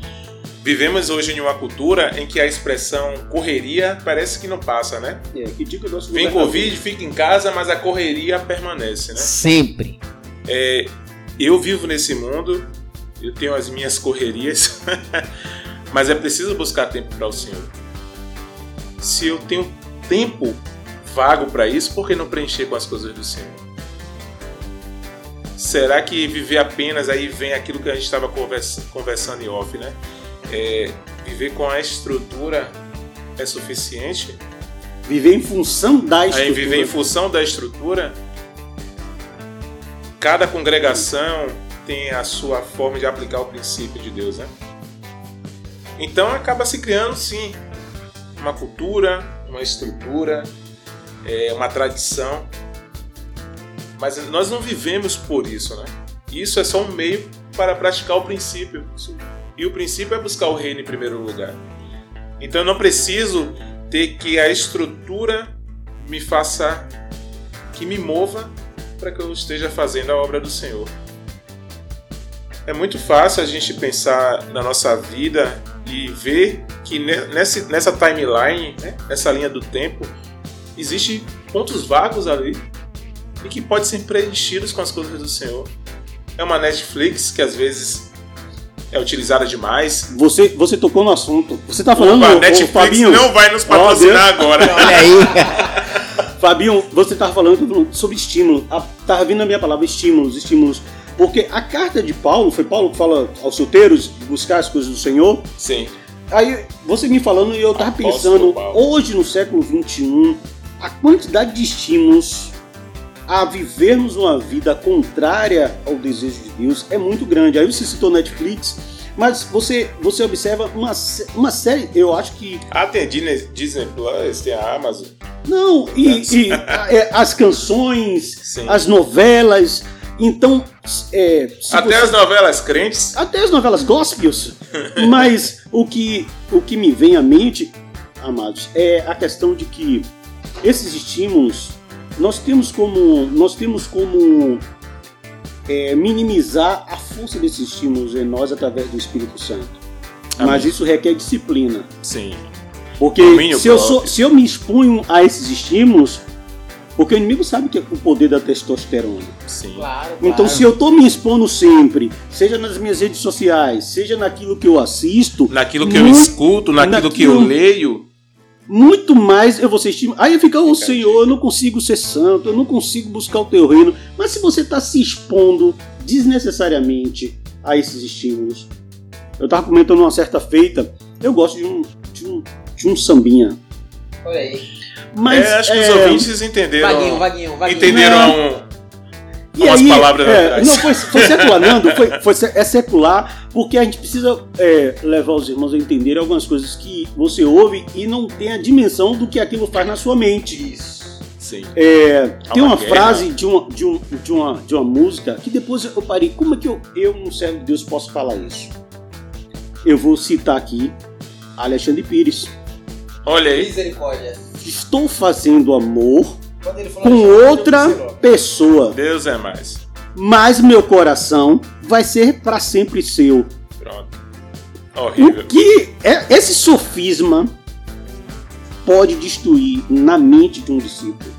Vivemos hoje em uma cultura em que a expressão correria parece que não passa, né? É, que diga o nosso Vem. Covid, fica em casa, mas a correria permanece, né? Sempre. Eu vivo nesse mundo, eu tenho as minhas correrias, mas é preciso buscar tempo para o Senhor. Se eu tenho tempo vago para isso, por que não preencher com as coisas do Senhor? Será que viver apenas aí vem aquilo que a gente estava conversa- conversando em off, né? É, viver com a estrutura é suficiente? Viver em função da Aí estrutura. viver em função da estrutura, cada congregação tem a sua forma de aplicar o princípio de Deus, né? Então acaba se criando sim uma cultura, uma estrutura, é, uma tradição, mas nós não vivemos por isso, né? Isso é só um meio para praticar o princípio. E o princípio é buscar o reino em primeiro lugar. Então eu não preciso ter que a estrutura me faça que me mova para que eu esteja fazendo a obra do Senhor. É muito fácil a gente pensar na nossa vida e ver que ne- nesse- nessa timeline, né, nessa linha do tempo, existe pontos vagos ali e que podem ser preenchidos com as coisas do Senhor. É uma Netflix que às vezes é utilizada demais. Você, você tocou no assunto. Você está falando, a ô, ô, Netflix Fabinho? não vai nos patrocinar agora. Olha aí. Fabinho, você estava falando sobre estímulo. A- Tava vindo a minha palavra estímulos, estímulos. Porque a carta de Paulo, foi Paulo que fala aos solteiros buscar as coisas do Senhor. Sim. Aí você me falando e eu tava Apóstolo pensando, Paulo. hoje no século XXI, a quantidade de estímulos a vivermos uma vida contrária ao desejo de Deus é muito grande. Aí você citou Netflix, mas você, você observa uma, uma série, eu acho que. Ah, tem a Disney, Disney Plus, tem a Amazon. Não, e, e, é, as canções, Sim. as novelas. Então, é, Até você- as novelas crentes. até as novelas gospels, mas o que, o que me vem à mente, amados, é a questão de que esses estímulos nós temos como nós temos como é, minimizar a força desses estímulos em nós através do Espírito Santo. Mas Amém. isso requer disciplina. Sim. Porque Domínio se eu, sou, se eu me expunho a esses estímulos, Porque o inimigo sabe que é o poder da testosterona. Sim. Claro, Então, se eu tô me expondo sempre, seja nas minhas redes sociais, seja naquilo que eu assisto, Naquilo que eu Muito- escuto, naquilo que eu naquilo- leio. muito mais eu vou ser estimado. Aí fica, ô Fica Senhor, eu não consigo ser santo, eu não consigo buscar o teu reino. Mas se você está se expondo desnecessariamente a esses estímulos. Eu tava comentando uma certa feita, eu gosto de um, de um, de um sambinha. Olha aí. Mas, é, acho que os é, ouvintes entenderam. Vaguinho, vaguinho, vaguinho. Entenderam E umas aí, palavras é. Não, foi, foi secular, Nando, foi, foi é secular, porque a gente precisa é, levar os irmãos a entender algumas coisas que você ouve e não tem a dimensão do que aquilo faz na sua mente. Isso. Sim. É, tem uma guerra. frase de uma, de, um, de, uma, de uma música que depois eu parei, como é que eu, eu, um servo de Deus, posso falar isso? Eu vou citar aqui Alexandre Pires. Olha aí. Misericórdia. Estou fazendo amor com outra pessoa, Deus é mais. mas meu coração vai ser para sempre seu. Pronto. O Horrível. que é, esse sofisma pode destruir na mente de um discípulo.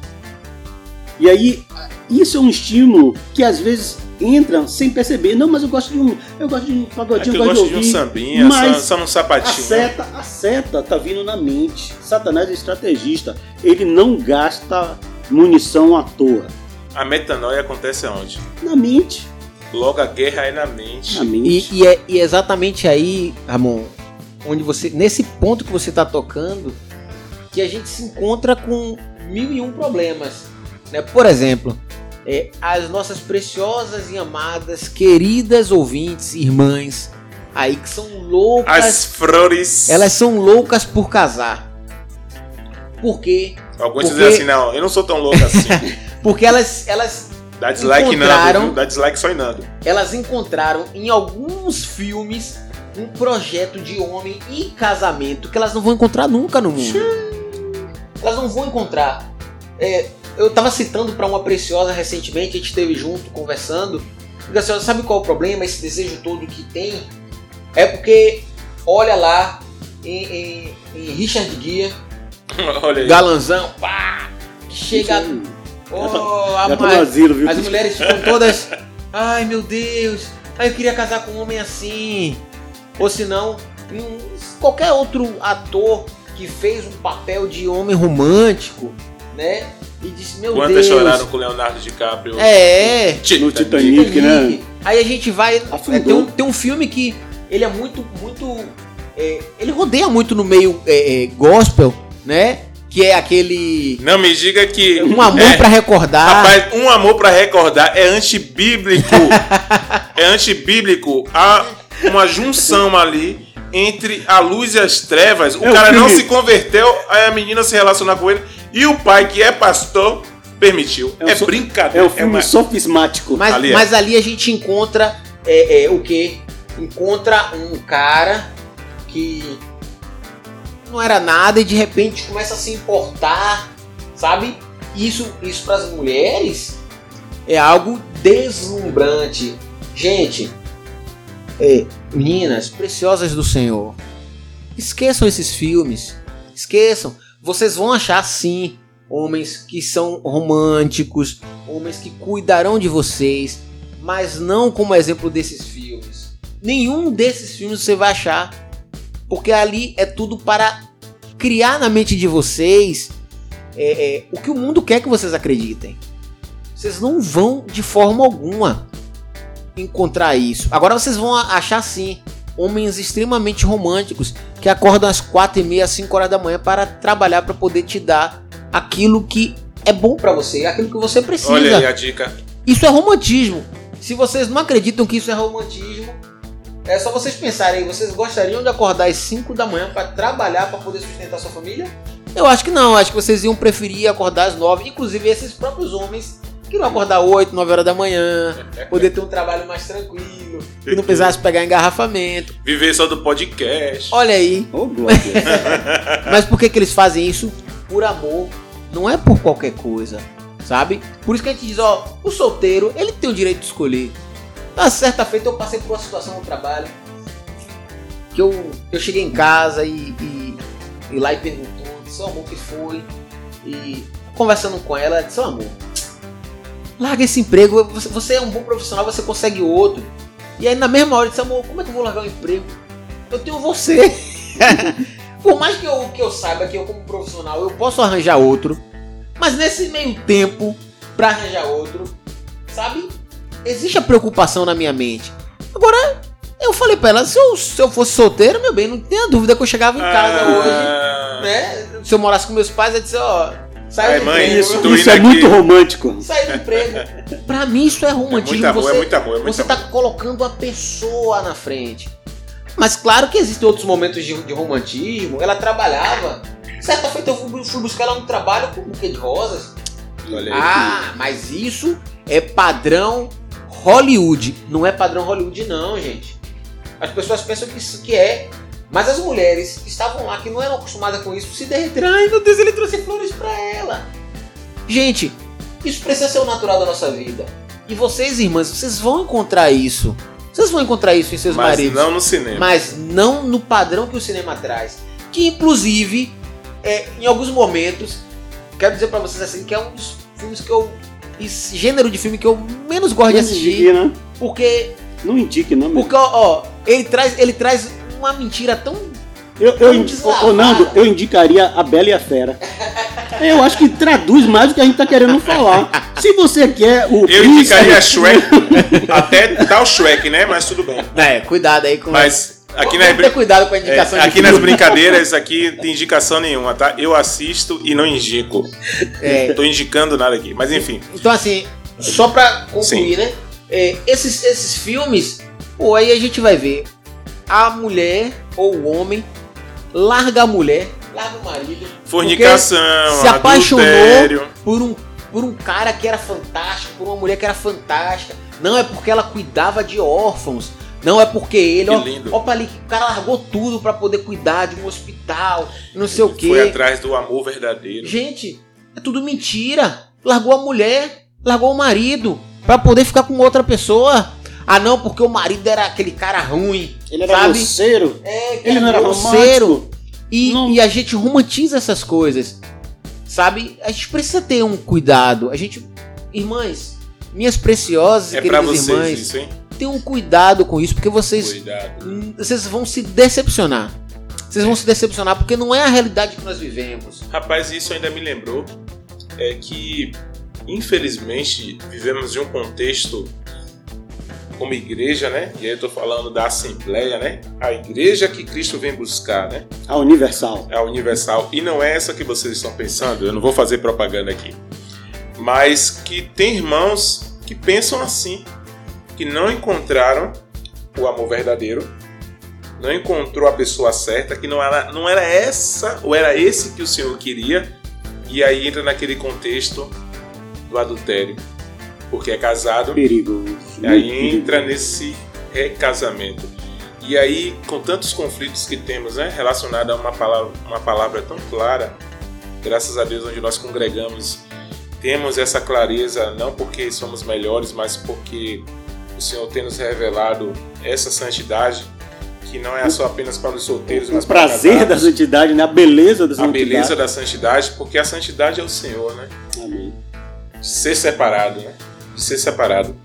E aí, isso é um estímulo que às vezes entra sem perceber. Não, mas eu gosto de um, eu gosto de um É pagodinho, que eu eu gosto gosto de de um ouvir. sambinha, mas só, só num A sapatinho. seta, a seta tá vindo na mente. Satanás é estrategista. Ele não gasta munição à toa. A metanoia acontece aonde? Na mente. Logo a guerra é na mente. Na mente. E, e é, e é exatamente aí, Ramon, onde você. Nesse ponto que você está tocando, que a gente se encontra com mil e um problemas. Né? Por exemplo, é, as nossas preciosas e amadas, queridas ouvintes, irmãs, aí que são loucas. As flores. Elas são loucas por casar. Por quê? Alguns porque- dizem assim, não, eu não sou tão louco assim. Porque elas, elas Dá dislike Encontraram- Nando, viu? Dá dislike só em Nando. elas encontraram em alguns filmes um projeto de homem e casamento que elas não vão encontrar nunca no mundo. Elas não vão encontrar. É, eu tava citando para uma preciosa recentemente, a gente esteve junto conversando. Porque assim, sabe qual é o problema? Esse desejo todo que tem é porque olha lá em, em- em Richard aí. galanzão, pá, que chega. Oh, a mais- asilo, viu? as mulheres ficam todas. Ai meu Deus, ai, eu queria casar com um homem assim. Ou se não, qualquer outro ator que fez um papel de homem romântico, né? E disse, meu Quantas Deus. choraram com o Leonardo DiCaprio? É, No Titanic. Titanic. né? Aí a gente vai. É, tem, um, tem um filme que ele é muito, muito. é, ele rodeia muito no meio é, é, gospel, né? Que é aquele. Não me diga que. Um amor é, pra recordar. Rapaz, um amor pra recordar é antibíblico. é antibíblico. Há uma junção ali entre a luz e as trevas. O É o cara não filme. se converteu, aí a menina se relacionar com ele. E o pai, que é pastor, permitiu. É um É, so- brincadeira. É um filme uma- sofismático. Mas Ali é. mas ali a gente encontra é, é, o que? Encontra um cara que não era nada e de repente começa a se importar, sabe? Isso, isso para as mulheres é algo deslumbrante. Gente, é, meninas preciosas do Senhor, esqueçam esses filmes, esqueçam. Vocês vão achar sim homens que são românticos, homens que cuidarão de vocês, mas não como exemplo desses filmes. Nenhum desses filmes você vai achar, porque ali é tudo para criar na mente de vocês é, é, o que o mundo quer que vocês acreditem. Vocês não vão de forma alguma encontrar isso. Agora vocês vão achar sim homens extremamente românticos que acordam às quatro e meia, 5 horas da manhã para trabalhar para poder te dar aquilo que é bom para você, aquilo que você precisa. Olha aí a dica. Isso é romantismo. Se vocês não acreditam que isso é romantismo, é só vocês pensarem vocês gostariam de acordar às 5 da manhã para trabalhar para poder sustentar sua família? Eu acho que não, acho que vocês iam preferir acordar às 9, inclusive esses próprios homens que não acordar 8, 9 horas da manhã, poder ter um trabalho mais tranquilo, que não precisasse pegar engarrafamento. Viver só do podcast. Olha aí, glória. mas por que, que eles fazem isso? Por amor, não é por qualquer coisa, sabe? Por isso que a gente diz, ó, o solteiro, ele tem o direito de escolher. Na certa feita eu passei por uma situação no trabalho que eu, eu cheguei em casa e, e, e lá e perguntou, disse, amor, o que foi? E conversando com ela, ela disse, "Ô, amor, larga esse emprego, você, você é um bom profissional, você consegue outro. E aí na mesma hora eu disse, amor, como é que eu vou largar o emprego? Eu tenho você. Por mais que eu, que eu saiba que eu como profissional eu posso arranjar outro, mas nesse meio tempo, pra arranjar outro, sabe? Existe a preocupação na minha mente. Agora, eu falei pra ela, se eu, se eu fosse solteiro, meu bem, não tenha dúvida que eu chegava em casa hoje, Ah, né? Se eu morasse com meus pais, eu disse, ó, sai Ai, do mãe, emprego. isso é aqui. muito romântico. Sair do emprego. pra mim isso é É romantismo. muito amor, você, é muito amor, é muito você amor. tá colocando a pessoa na frente. Mas claro que existem outros momentos de, de romantismo. Ela trabalhava. Certa feita eu fui, fui buscar ela no trabalho com um buquê de rosas. Olha aí. Ah, mas isso é padrão Hollywood. Não é padrão Hollywood não, gente. As pessoas pensam que isso que é. Mas as mulheres que estavam lá, que não eram acostumadas com isso, se derreteram. Ai, meu Deus, ele trouxe flores pra ela. Gente, isso precisa ser o natural da nossa vida. E vocês, irmãs, vocês vão encontrar isso. Vocês vão encontrar isso em seus Mas maridos. não no cinema. Mas não no padrão que o cinema traz. Que inclusive, é, em alguns momentos, quero dizer pra vocês assim, que é um dos filmes que eu. Esse gênero de filme que eu menos gosto de Não assistir. indique, né? Porque. Não indique, não. meu. Porque, ó, ó, ele traz, ele traz uma mentira tão. Eu, eu, Tão deslavada. ô, Nando, eu indicaria a Bela e a Fera. Eu acho que traduz mais do que a gente tá querendo falar. Se você quer o Eu príncipe- indicaria Shrek, até tal Shrek, né? Mas tudo bem. É, cuidado aí com. Mas aqui nas, ter cuidado com a é, indicação de aqui nas brincadeiras, aqui não tem indicação nenhuma, tá? Eu assisto e não indico. É, Não tô indicando nada aqui. Mas enfim. Então, assim, só pra concluir, né? é, esses, esses filmes, pô, aí a gente vai ver a mulher ou o homem larga a mulher, larga o marido. Fornicação, se apaixonou adultério. por um, por um cara que era fantástico, por uma mulher que era fantástica. Não é porque ela cuidava de órfãos. Não é porque ele, Que ó, lindo. ó, ali, o cara largou tudo pra poder cuidar de um hospital, não sei o quê. Foi atrás do amor verdadeiro. Gente, é tudo mentira. Largou a mulher, largou o marido pra poder ficar com outra pessoa. Ah, não, porque o marido era aquele cara ruim. Ele era sabe? grosseiro. É, que Ele não era grosseiro. E, Não. e a gente romantiza essas coisas. Sabe? A gente precisa ter um cuidado. A gente. Irmãs, minhas preciosas e É pra queridas vocês irmãs, isso, hein? tenham um cuidado com isso, porque vocês Cuidado. Hum, vocês vão se decepcionar. Vocês vão se decepcionar porque não é a realidade que nós vivemos. Rapaz, isso ainda me lembrou é que, infelizmente, vivemos em um contexto como igreja, né? E aí eu tô falando da Assembleia, né? A igreja que Cristo vem buscar, né? A Universal. A universal. E não é essa que vocês estão pensando, eu não vou fazer propaganda aqui. Mas que tem irmãos que pensam assim, que não encontraram o amor verdadeiro, não encontrou a pessoa certa, que não era, não era essa ou era esse que o Senhor queria, e aí entra naquele contexto do adultério, porque é casado, Perigoso. e aí entra nesse recasamento. E aí, com tantos conflitos que temos, né, relacionado a uma palavra, uma palavra tão clara, graças a Deus, onde nós congregamos, temos essa clareza, não porque somos melhores, mas porque o Senhor tem nos revelado essa santidade, que não é só apenas para os solteiros, mas O para prazer da santidade, né? A beleza da A santidade. beleza da santidade, porque a santidade é o Senhor, né? Amém. ser separado, né? De ser separado.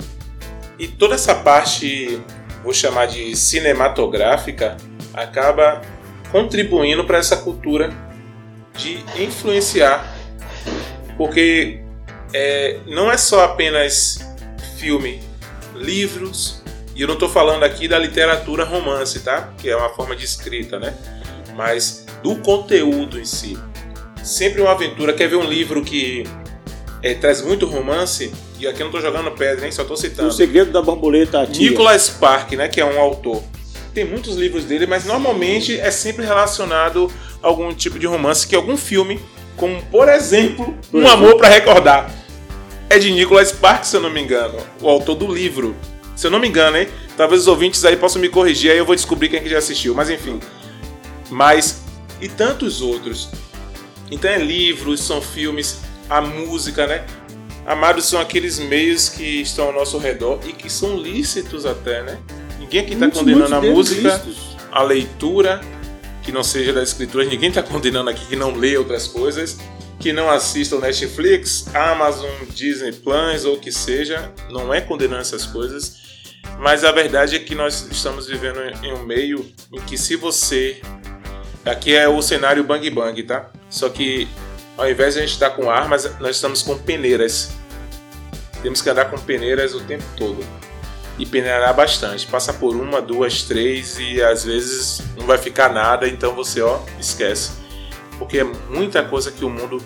E toda essa parte, vou chamar de cinematográfica, acaba contribuindo para essa cultura de influenciar. Porque é, não é só apenas filme, livros, e eu não estou falando aqui da literatura romance, tá? Que é uma forma de escrita, né? Mas do conteúdo em si. Sempre uma aventura. Quer ver um livro que é, traz muito romance, e aqui eu não tô jogando pedra, nem só tô O citando. segredo da borboleta tia. Nicholas Spark, né, que é um autor. Tem muitos livros dele, mas normalmente é sempre relacionado a algum tipo de romance, que algum filme, como por exemplo, Um Amor para Recordar. É de Nicholas Spark, se eu não me engano, o autor do livro. Se eu não me engano, hein? Talvez os ouvintes aí possam me corrigir, aí eu vou descobrir quem que já assistiu, mas enfim. Mas e tantos outros. Então é livros, são filmes, a música, né? Amados são aqueles meios que estão ao nosso redor e que são lícitos até, né? Ninguém aqui está condenando a música, lícitos. a leitura, que não seja das escrituras, ninguém está condenando aqui que não lê outras coisas. que não assistam Netflix, Amazon, Disney Plus ou o que seja, não é condenando essas coisas, mas a verdade é que nós estamos vivendo em um meio em que se você aqui é o cenário bang bang, tá? Só que ao invés de a gente estar com armas, nós estamos com peneiras. Temos que andar com peneiras o tempo todo. E peneirar bastante. Passa por uma, duas, três e às vezes não vai ficar nada, então você ó, esquece porque é muita coisa que o mundo.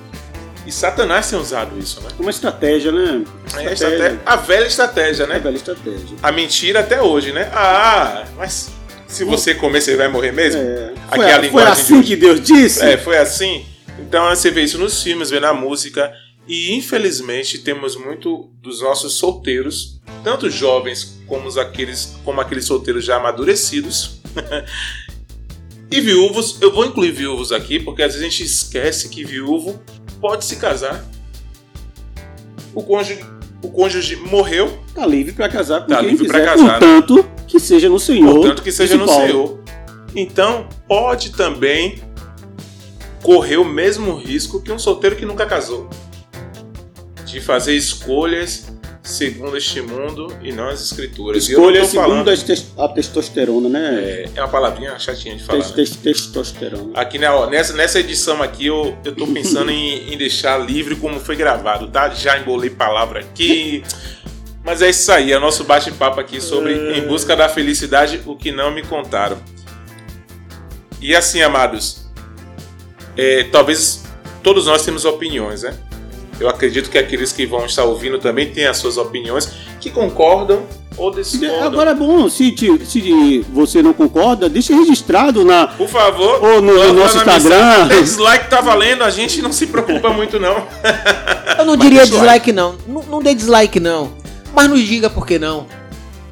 E Satanás tem usado isso, né? Uma estratégia, né? Estratégia. É, estratégia. A velha estratégia, né? A velha estratégia. A mentira até hoje, né? Ah, mas se você comer, você vai morrer mesmo? É. Aqui foi, é a linguagem foi assim de... que Deus disse? É, foi assim. Então você vê isso nos filmes, vê na música. E infelizmente temos muito dos nossos solteiros, tanto jovens como aqueles, como aqueles solteiros já amadurecidos, E viúvos, eu vou incluir viúvos aqui, porque às vezes a gente esquece que viúvo pode se casar. O cônjuge, o cônjuge morreu. Tá livre para casar com tá quem livre quiser, casar, contanto né? que seja no Senhor. Contanto que seja no Senhor. Então, pode também correr o mesmo risco que um solteiro que nunca casou. De fazer escolhas segundo este mundo e não as escrituras. Escolha segundo a testosterona, né? É, é uma palavrinha chatinha de falar. Né? Testosterona. Aqui né, nessa, nessa edição aqui eu, eu tô pensando em, em deixar livre como foi gravado, tá? Já embolei palavra aqui. Mas é isso aí, é o nosso bate-papo aqui sobre é... Em Busca da Felicidade, o que não me contaram. E assim, amados, é, talvez todos nós temos opiniões, né? Eu acredito que aqueles que vão estar ouvindo também têm as suas opiniões que concordam ou discordam. Agora é bom, se, se você não concorda, deixe registrado na. Por favor. Ou no, no nosso Instagram. Dislike tá valendo, a gente não se preocupa muito, não. Eu não diria dislike, não. não. Não dê dislike, não. Mas nos diga por que não.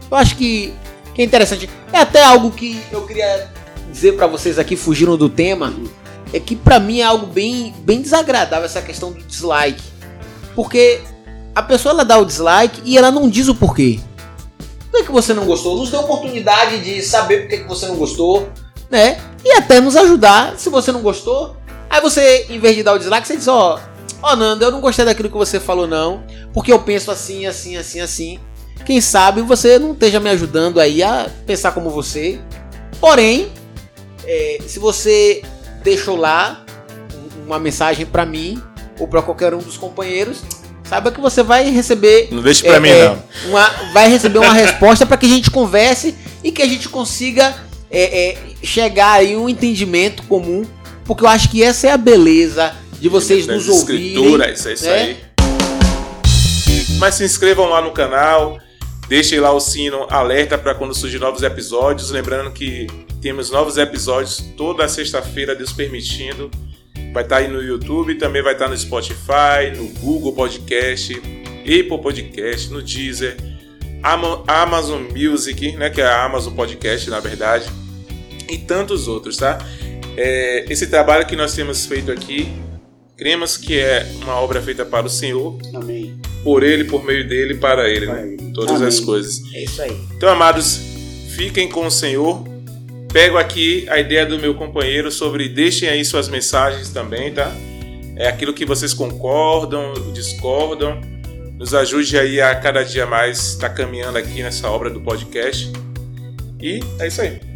Eu acho que, que é interessante. É até algo que eu queria dizer para vocês aqui, fugindo do tema. É que para mim é algo bem, bem desagradável essa questão do dislike. Porque a pessoa ela dá o dislike e ela não diz o porquê. Por que, que você não gostou? Nos a oportunidade de saber por que, você não gostou, né? E até nos ajudar se você não gostou. Aí você, em vez de dar o dislike, você diz, ó, oh, ó oh, Nando, eu não gostei daquilo que você falou não, porque eu penso assim, assim, assim, assim. Quem sabe você não esteja me ajudando aí a pensar como você. Porém, é, se você deixou lá uma mensagem para mim, ou para qualquer um dos companheiros, saiba que você vai receber. Não deixe para é, mim, é, não. Uma, vai receber uma resposta para que a gente converse e que a gente consiga é, é, chegar aí um entendimento comum, porque eu acho que essa é a beleza de vocês nos ouvirem. Escrituras, é isso né? aí. Mas se inscrevam lá no canal, deixem lá o sino alerta para quando surgir novos episódios. Lembrando que temos novos episódios toda sexta-feira, Deus permitindo. Vai estar tá aí no YouTube, também vai estar tá no Spotify, no Google Podcast, Apple Podcast, no Deezer, Amazon Music, né, que é a Amazon Podcast, na verdade, e tantos outros, tá? É, esse trabalho que nós temos feito aqui, cremos que é uma obra feita para o Senhor, Amém. por Ele, por meio dele, para Ele, né? Todas Amém. as coisas. É isso aí. Então, amados, fiquem com o Senhor Pego aqui a ideia do meu companheiro sobre deixem aí suas mensagens também, tá? É aquilo que vocês concordam, discordam. Nos ajude aí a cada dia mais estar tá caminhando aqui nessa obra do podcast. E é isso aí.